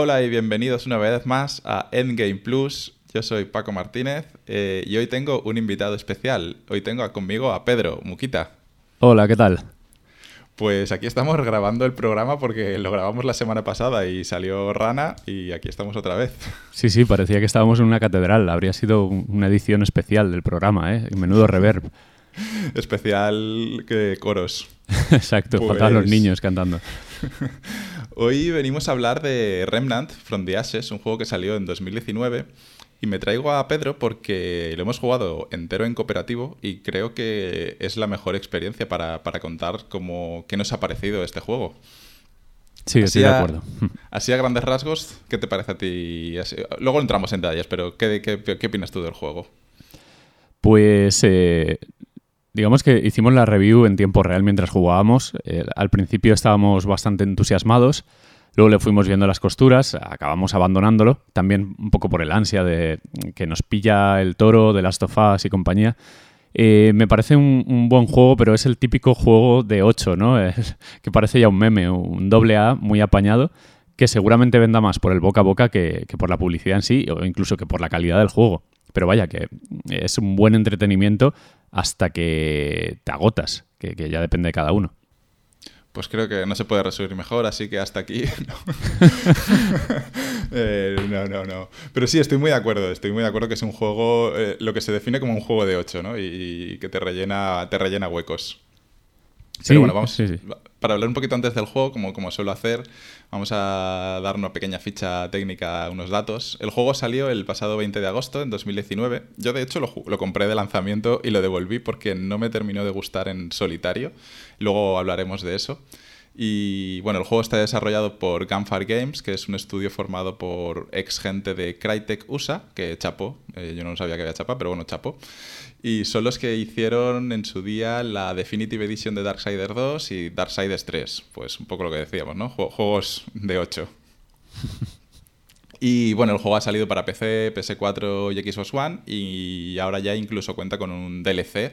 Hola y bienvenidos una vez más a Endgame Plus. Yo soy Paco Martínez eh, y hoy tengo un invitado especial. Hoy tengo conmigo a Pedro Muquita. Hola, ¿qué tal? Pues aquí estamos grabando el programa porque lo grabamos la semana pasada y salió Rana y aquí estamos otra vez. Sí, sí, parecía que estábamos en una catedral. Habría sido una edición especial del programa, ¿eh? Menudo reverb. Especial que coros. Exacto, pues... faltaban los niños cantando. Hoy venimos a hablar de Remnant from the Ashes, un juego que salió en 2019. Y me traigo a Pedro porque lo hemos jugado entero en cooperativo y creo que es la mejor experiencia para, contar cómo, qué nos ha parecido este juego. Sí, estoy de acuerdo. así a grandes rasgos, ¿qué te parece a ti? luego entramos en detalles, pero ¿qué, qué, opinas tú del juego? Pues eh, digamos que hicimos la review en tiempo real mientras jugábamos. Eh, al principio estábamos bastante entusiasmados, luego le fuimos viendo las costuras, acabamos abandonándolo, también un poco por el ansia de que nos pilla el toro de las tofás y compañía. Eh, me parece un, buen juego, pero es el típico juego de 8, ¿no? que parece ya un meme, un doble A muy apañado, que seguramente venda más por el boca a boca que por la publicidad en sí, o incluso que por la calidad del juego. Pero vaya, que es un buen entretenimiento hasta que te agotas, que, ya depende de cada uno. Pues creo que no se puede resumir mejor, así que hasta aquí. Eh, no. no, no, Pero sí, estoy muy de acuerdo. Estoy muy de acuerdo que es un juego, eh, lo que se define como un juego de 8, ¿no? Y, que te rellena, te rellena huecos. Pero bueno, vamos. Para hablar un poquito antes del juego, como, como suelo hacer, vamos a dar una pequeña ficha técnica, unos datos. El juego salió el pasado 20 de agosto, en 2019. Yo, de hecho, lo, lo compré de lanzamiento y lo devolví porque no me terminó de gustar en solitario. Luego hablaremos de eso. Y bueno, el juego está desarrollado por Gunfire Games, que es un estudio formado por ex gente de Crytek USA, que chapó, eh, yo no sabía que había chapa, pero bueno, chapó. Y son los que hicieron en su día la Definitive Edition de Darksiders 2 y Darksiders 3. Pues un poco lo que decíamos, ¿no? Juegos de 8. Y bueno, el juego ha salido para PC, PS4 y Xbox One y ahora ya incluso cuenta con un DLC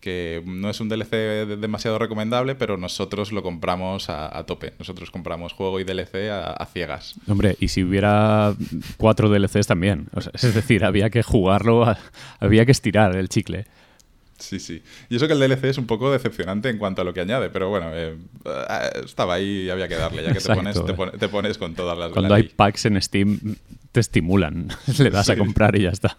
que no es un DLC demasiado recomendable, pero nosotros lo compramos a, tope. Nosotros compramos juego y DLC a, ciegas. Hombre, y si hubiera cuatro DLCs también. es decir, había que jugarlo, había que estirar el chicle. Sí, sí. Y eso que el DLC es un poco decepcionante en cuanto a lo que añade, pero bueno, eh, estaba ahí y había que darle, ya que te, pones, te, pones con todas las Cuando hay packs en Steam, te estimulan. Le das a comprar y ya está.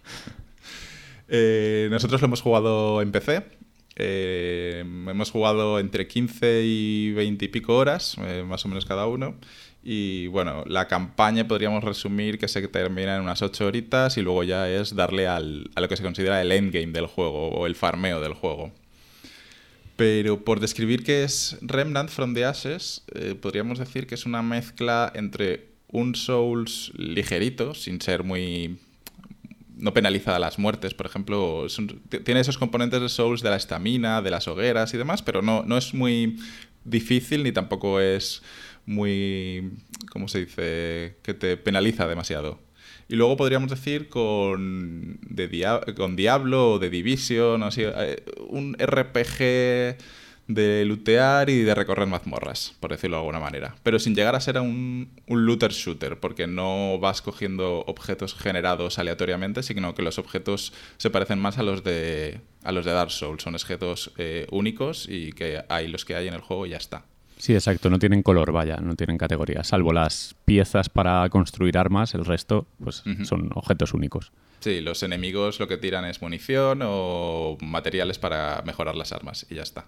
Eh, nosotros lo hemos jugado en PC eh, hemos jugado entre 15 y 20 y pico horas, eh, más o menos cada uno. Y bueno, la campaña podríamos resumir que se termina en unas 8 horitas y luego ya es darle a lo que se considera el endgame del juego o el farmeo del juego. Pero por describir qué es Remnant from the Ashes, eh, podríamos decir que es una mezcla entre un Souls ligerito, sin ser muy no penaliza las muertes, por ejemplo. tiene esos componentes de Souls de la estamina, de las hogueras y demás, pero no, no es muy difícil ni tampoco es muy, ¿cómo se dice?, que te penaliza demasiado. Y luego podríamos decir con, de con Diablo o de Division, así, eh, un RPG de lootear y de recorrer mazmorras, por decirlo de alguna manera. Pero sin llegar a ser un, un looter shooter, porque no vas cogiendo objetos generados aleatoriamente, sino que los objetos se parecen más a los de, a los de Dark Souls. Son objetos eh, únicos y que hay los que hay en el juego y ya está. Sí, exacto, no tienen color, vaya, no tienen categoría, salvo las piezas para construir armas, el resto pues son objetos únicos. Sí, los enemigos lo que tiran es munición o materiales para mejorar las armas y ya está.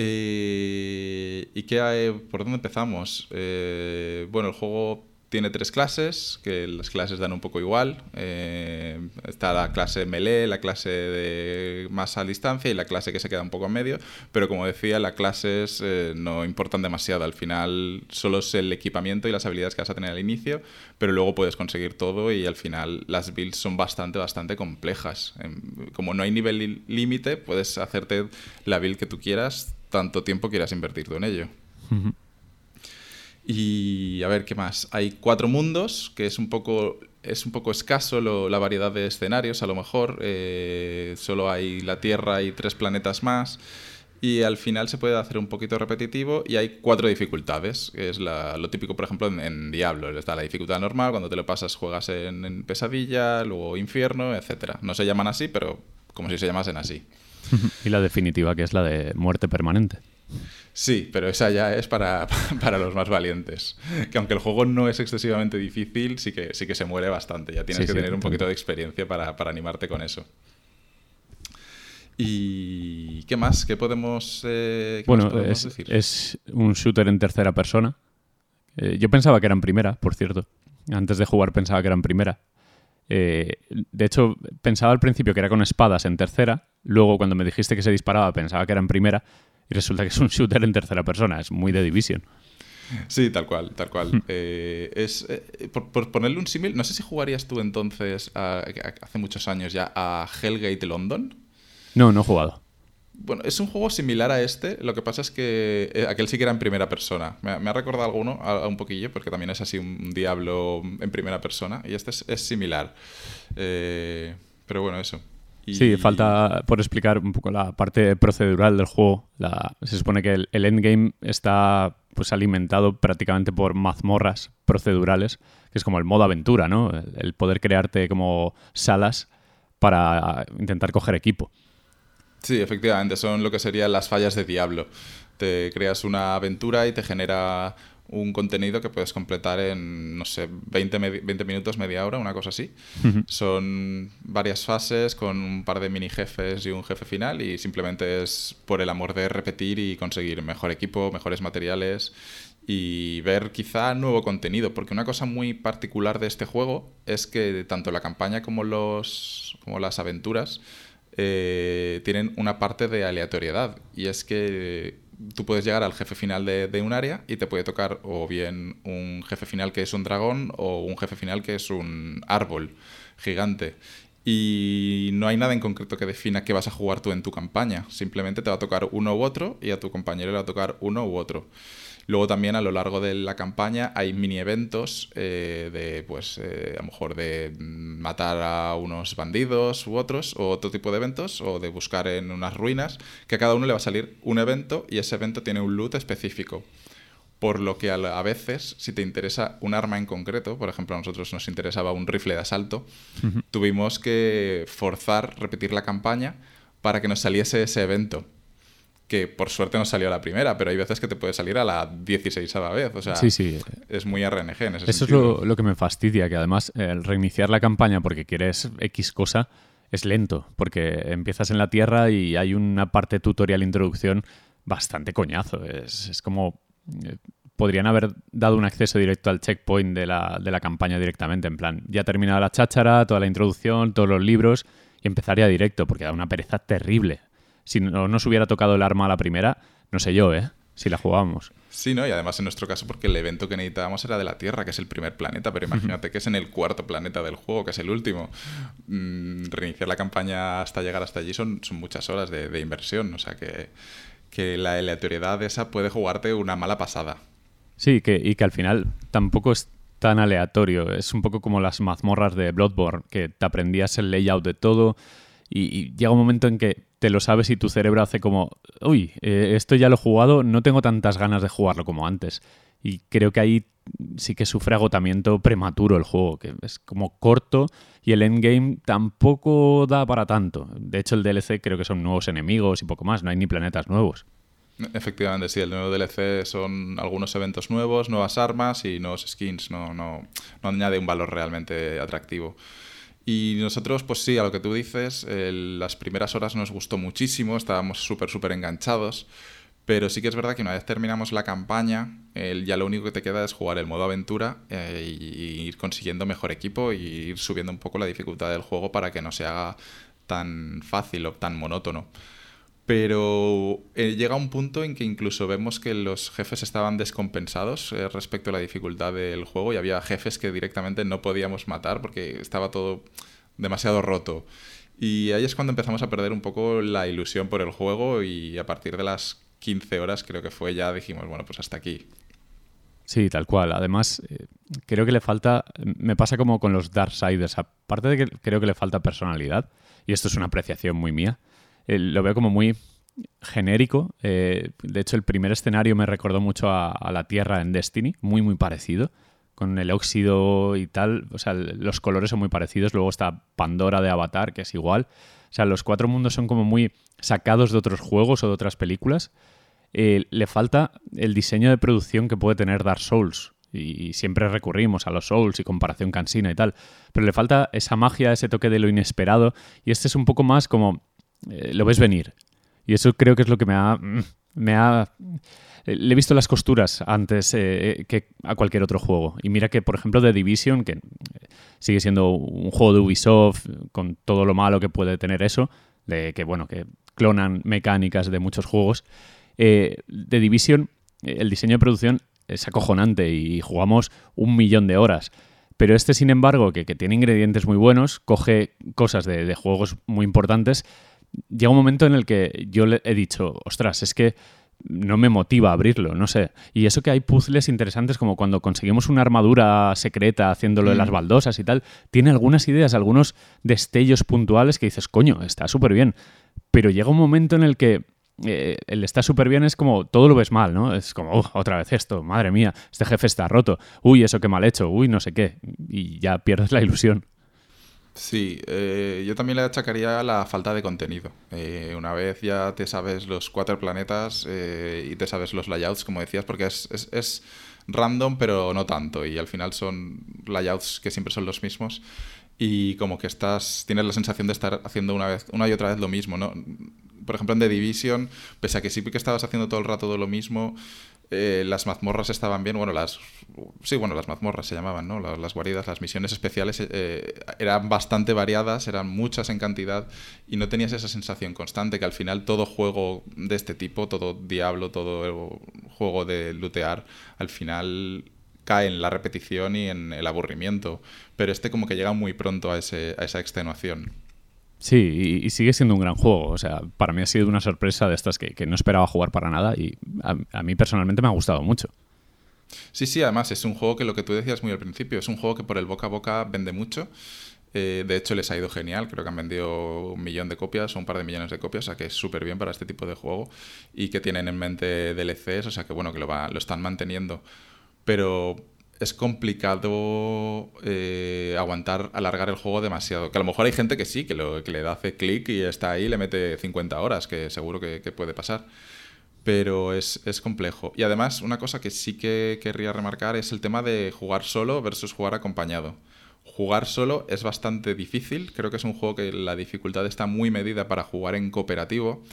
Eh, ¿Y qué hay, por dónde empezamos? Eh, bueno, el juego tiene tres clases, que las clases dan un poco igual. Eh, está la clase melee, la clase de más a distancia y la clase que se queda un poco en medio. Pero como decía, las clases no importan demasiado. Al final solo es el equipamiento y las habilidades que vas a tener al inicio, pero luego puedes conseguir todo y al final las builds son bastante, bastante complejas. Em, como no hay nivel límite, puedes hacerte la build que tú quieras tanto tiempo quieras invertir tú en ello. Y a ver, ¿qué más? Hay cuatro mundos, que es un poco, es un poco escaso la variedad de escenarios, a lo mejor. Eh, solo hay la Tierra y tres planetas más. y al final se puede hacer un poquito repetitivo y hay cuatro dificultades. es lo típico, por ejemplo, en, Diablo. Está la dificultad normal, cuando te lo pasas juegas en, pesadilla, luego infierno, etc. No se llaman así, pero como si se llamasen así. y la definitiva, que es la de muerte permanente. Sí, pero esa ya es para, para, los más valientes. Que aunque el juego no es excesivamente difícil, sí que, sí que se muere bastante. Ya tienes que tener un poquito de experiencia para, para animarte con eso. ¿Y qué más? ¿Qué podemos, eh, bueno, es, decir? es un shooter en tercera persona. Eh, yo pensaba que era en primera, por cierto. Antes de jugar pensaba que era en primera. Eh, de hecho, pensaba al principio que era con espadas en tercera. Luego, cuando me dijiste que se disparaba, pensaba que era en primera. Y resulta que es un shooter en tercera persona. Es muy de Division. Sí, tal cual, tal cual. Hmm. es, por, ponerle un símil, no sé si jugarías tú entonces, hace muchos años ya, a Hellgate London. No, no he jugado. Bueno, es un juego similar a este, lo que pasa es que eh, aquel sí que era en primera persona. Me, ha recordado alguno, a, un poquillo, porque también es así un diablo en primera persona, y este es, similar. Eh, pero bueno, eso. Sí, falta por explicar un poco la parte procedural del juego. se supone que el, endgame está pues alimentado prácticamente por mazmorras procedurales, que es como el modo aventura, ¿no? el poder crearte como salas para intentar coger equipo. Sí, efectivamente, son lo que serían las fallas de Diablo. Te creas una aventura y te genera un contenido que puedes completar en, no sé, 20, 20 minutos, media hora, una cosa así. Son varias fases con un par de mini jefes y un jefe final y simplemente es por el amor de repetir y conseguir mejor equipo, mejores materiales y ver quizá nuevo contenido, porque una cosa muy particular de este juego es que tanto la campaña como, los, como las aventuras eh, tienen una parte de aleatoriedad. Y es que tú puedes llegar al jefe final de, un área y te puede tocar o bien un jefe final que es un dragón o un jefe final que es un árbol gigante. Y no hay nada en concreto que defina qué vas a jugar tú en tu campaña. Simplemente te va a tocar uno u otro y a tu compañero le va a tocar uno u otro. Luego también a lo largo de la campaña hay mini eventos eh, de, pues, eh, a lo mejor de matar a unos bandidos u otros, o otro tipo de eventos, o de buscar en unas ruinas, que a cada uno le va a salir un evento y ese evento tiene un loot específico. Por lo que a, veces, si te interesa un arma en concreto, por ejemplo, a nosotros nos interesaba un rifle de asalto, tuvimos que forzar, repetir la campaña para que nos saliese ese evento que por suerte no salió a la primera, pero hay veces que te puede salir a la 16 a la vez. O sea, sí, sí. es muy RNG en ese Eso es lo, que me fastidia, que además el reiniciar la campaña porque quieres X cosa es lento, porque empiezas en la Tierra y hay una parte tutorial introducción bastante coñazo. Es, como... Eh, podrían haber dado un acceso directo al checkpoint de la, de la campaña directamente, en plan, ya terminado la cháchara, toda la introducción, todos los libros, y empezaría directo, porque da una pereza terrible si no nos hubiera tocado el arma a la primera, no sé yo, ¿eh? Si la jugábamos. Sí, ¿no? Y además en nuestro caso porque el evento que necesitábamos era de la Tierra, que es el primer planeta, pero imagínate que es en el cuarto planeta del juego, que es el último. Mm, reiniciar la campaña hasta llegar hasta allí son, son muchas horas de, inversión, o sea que, que la aleatoriedad esa puede jugarte una mala pasada. Sí, que, y que al final tampoco es tan aleatorio, es un poco como las mazmorras de Bloodborne, que te aprendías el layout de todo y llega un momento en que te lo sabes y tu cerebro hace como, uy, eh, esto ya lo he jugado, no tengo tantas ganas de jugarlo como antes. Y creo que ahí sí que sufre agotamiento prematuro el juego, que es como corto y el endgame tampoco da para tanto. De hecho, el DLC creo que son nuevos enemigos y poco más, no hay ni planetas nuevos. Efectivamente, sí, el nuevo DLC son algunos eventos nuevos, nuevas armas y nuevos skins, no, no, no añade un valor realmente atractivo. Y nosotros, pues sí, a lo que tú dices, las primeras horas nos gustó muchísimo, estábamos súper, súper enganchados, pero sí que es verdad que una vez terminamos la campaña, ya lo único que te queda es jugar el modo aventura e ir consiguiendo mejor equipo y ir subiendo un poco la dificultad del juego para que no se haga tan fácil o tan monótono pero eh, llega un punto en que incluso vemos que los jefes estaban descompensados eh, respecto a la dificultad del juego y había jefes que directamente no podíamos matar porque estaba todo demasiado roto. Y ahí es cuando empezamos a perder un poco la ilusión por el juego y a partir de las 15 horas creo que fue ya dijimos, bueno, pues hasta aquí. Sí, tal cual. Además, eh, creo que le falta, me pasa como con los Darksiders, aparte de que creo que le falta personalidad, y esto es una apreciación muy mía, lo veo como muy genérico. Eh, de hecho, el primer escenario me recordó mucho a, la Tierra en Destiny, muy, muy parecido. Con el óxido y tal. O sea, los colores son muy parecidos. Luego está Pandora de Avatar, que es igual. O sea, los cuatro mundos son como muy sacados de otros juegos o de otras películas. Eh, le falta el diseño de producción que puede tener Dark Souls. Y, siempre recurrimos a los Souls y comparación cansina y tal. Pero le falta esa magia, ese toque de lo inesperado. Y este es un poco más como. Eh, lo ves venir. Y eso creo que es lo que me ha. Mm, me ha le he visto las costuras antes eh, que a cualquier otro juego. Y mira que, por ejemplo, The Division, que sigue siendo un juego de Ubisoft, con todo lo malo que puede tener eso, que, bueno, que clonan mecánicas de muchos juegos. Eh, The Division, el diseño de producción es acojonante y jugamos un millón de horas. Pero este, sin embargo, que, tiene ingredientes muy buenos, coge cosas de, juegos muy importantes. Llega un momento en el que yo le he dicho, ostras, es que no me motiva a abrirlo, no sé. Y eso que hay puzzles interesantes como cuando conseguimos una armadura secreta haciéndolo de las mm. baldosas y tal, tiene algunas ideas, algunos destellos puntuales que dices, coño, está súper bien. Pero llega un momento en el que eh, el está súper bien es como todo lo ves mal, ¿no? Es como, otra vez esto, madre mía, este jefe está roto, uy, eso que mal hecho, uy, no sé qué, y ya pierdes la ilusión. Sí, eh, yo también le achacaría la falta de contenido. Eh, una vez ya te sabes los cuatro planetas y te sabes los layouts, como decías, porque es, es, es, random, pero no tanto, y al final son layouts que siempre son los mismos. Y como que estás, tienes la sensación de estar haciendo una vez, una y otra vez lo mismo, ¿no? Por ejemplo, en The Division, pese a que sí que estabas haciendo todo el rato de lo mismo, eh, las mazmorras estaban bien, bueno, las sí, bueno, las mazmorras se llamaban, ¿no? Las, guaridas, las misiones especiales eh, eran bastante variadas, eran muchas en cantidad y no tenías esa sensación constante que al final todo juego de este tipo, todo Diablo, todo juego de lootear, al final cae en la repetición y en el aburrimiento, pero este como que llega muy pronto a, ese, a esa extenuación. Sí, y, sigue siendo un gran juego. O sea, para mí ha sido una sorpresa de estas que, no esperaba jugar para nada y a, mí personalmente me ha gustado mucho. Sí, sí, además es un juego que lo que tú decías muy al principio, es un juego que por el boca a boca vende mucho. Eh, de hecho, les ha ido genial. Creo que han vendido un millón de copias o un par de millones de copias, o sea que es súper bien para este tipo de juego y que tienen en mente DLCs, o sea que bueno, que lo, lo están manteniendo. Pero es complicado eh, aguantar, alargar el juego demasiado. Que a lo mejor hay gente que sí, que, lo, que le da hace clic y está ahí le mete 50 horas, que seguro que, puede pasar. Pero es, complejo. Y además, una cosa que sí que querría remarcar es el tema de jugar solo versus jugar acompañado. Jugar solo es bastante difícil. Creo que es un juego que la dificultad está muy medida para jugar en cooperativo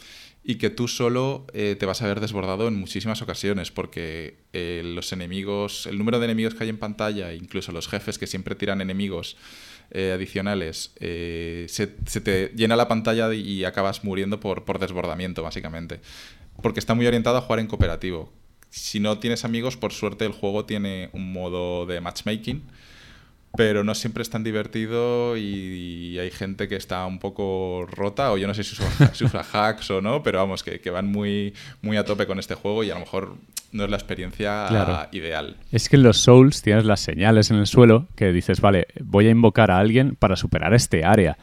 y que tú solo eh, te vas a ver desbordado en muchísimas ocasiones porque eh, los enemigos, el número de enemigos que hay en pantalla, incluso los jefes que siempre tiran enemigos eh, adicionales, se, te llena la pantalla y acabas muriendo por, por desbordamiento, básicamente. Porque está muy orientado a jugar en cooperativo. Si no tienes amigos, por suerte el juego tiene un modo de matchmaking pero no siempre es tan divertido y, hay gente que está un poco rota, o yo no sé si usa, hacks o no, pero vamos, que, van muy, muy a tope con este juego y a lo mejor no es la experiencia ideal. Es que en los Souls tienes las señales en el suelo que dices, vale, voy a invocar a alguien para superar este área.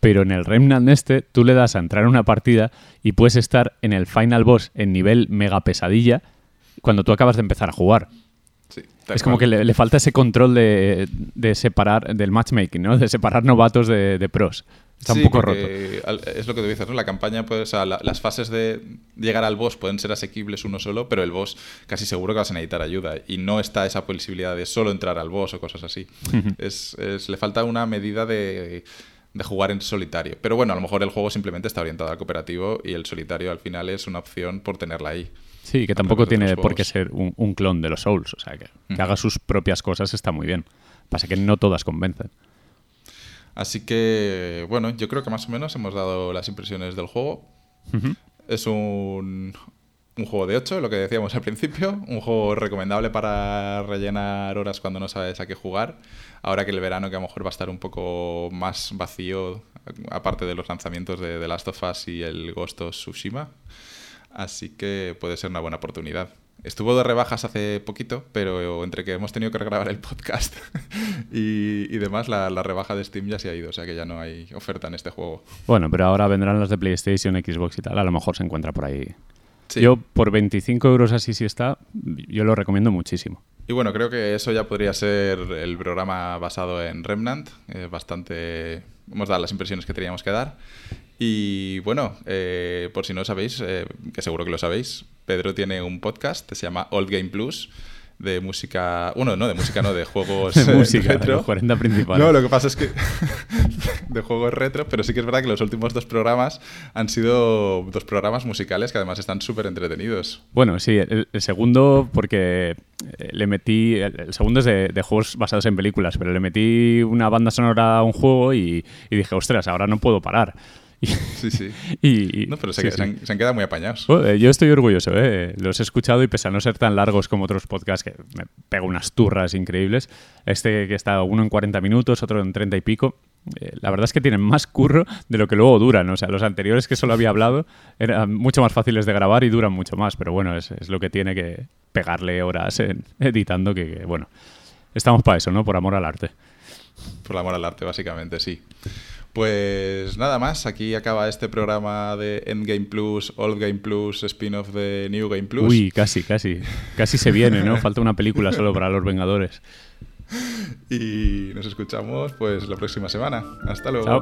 Pero en el Remnant este, tú le das a entrar en una partida y puedes estar en el final boss en nivel mega pesadilla cuando tú acabas de empezar a jugar es como que le, falta ese control de, separar, del matchmaking, ¿no? De separar novatos de, pros. Está un poco roto. Es lo que tú dices, ¿no? La campaña, puede, o las fases de llegar al boss pueden ser asequibles uno solo, pero el boss casi seguro que vas a necesitar ayuda. Y no está esa posibilidad de solo entrar al boss o cosas así. es, le falta una medida de, de jugar en solitario. Pero bueno, a lo mejor el juego simplemente está orientado al cooperativo y el solitario al final es una opción por tenerla ahí. Sí, que tampoco tiene por qué ser un, clon de los Souls. O sea, que, haga sus propias cosas está muy bien. Pasa que no todas convencen. Así que, bueno, yo creo que más o menos hemos dado las impresiones del juego. Es un, un juego de 8, lo que decíamos al principio. Un juego recomendable para rellenar horas cuando no sabes a qué jugar. Ahora que el verano que a lo mejor va a estar un poco más vacío, aparte de los lanzamientos de The Last of Us y el Ghost of Tsushima. Así que puede ser una buena oportunidad. Estuvo de rebajas hace poquito, pero entre que hemos tenido que regrabar el podcast y, y demás, la, la, rebaja de Steam ya se ha ido, o sea que ya no hay oferta en este juego. Bueno, pero ahora vendrán las de PlayStation, Xbox y tal, a lo mejor se encuentra por ahí. Sí. Yo por 25 euros así si está, yo lo recomiendo muchísimo. Y bueno, creo que eso ya podría ser el programa basado en Remnant, eh, bastante... Hemos dado las impresiones que teníamos que dar. Y bueno, eh, por si no lo sabéis, eh, que seguro que lo sabéis, Pedro tiene un podcast que se llama Old Game Plus de música. Bueno, no, de música, no, de juegos de música, retro. 40 principales. No, lo que pasa es que. de juegos retro, pero sí que es verdad que los últimos dos programas han sido dos programas musicales que además están súper entretenidos. Bueno, sí, el, el, segundo, porque le metí. El, segundo es de, de, juegos basados en películas, pero le metí una banda sonora a un juego y, y dije, ostras, ahora no puedo parar. Sí, sí. y, no, pero se, sí, se, han, se, han, quedado muy apañados. Bueno, yo estoy orgulloso, ¿eh? los he escuchado y pese a no ser tan largos como otros podcasts que me pego unas turras increíbles, este que está uno en 40 minutos, otro en 30 y pico, eh, la verdad es que tienen más curro de lo que luego duran. O sea, los anteriores que solo había hablado eran mucho más fáciles de grabar y duran mucho más, pero bueno, es, es lo que tiene que pegarle horas en editando, que, que bueno, estamos para eso, ¿no? Por amor al arte. Por amor al arte, básicamente, sí. Pues nada más, aquí acaba este programa de Endgame Plus, Old Game Plus, spin-off de New Game Plus. Uy, casi, casi. Casi se viene, ¿no? Falta una película solo para los Vengadores. Y nos escuchamos pues la próxima semana. Hasta luego. Chao.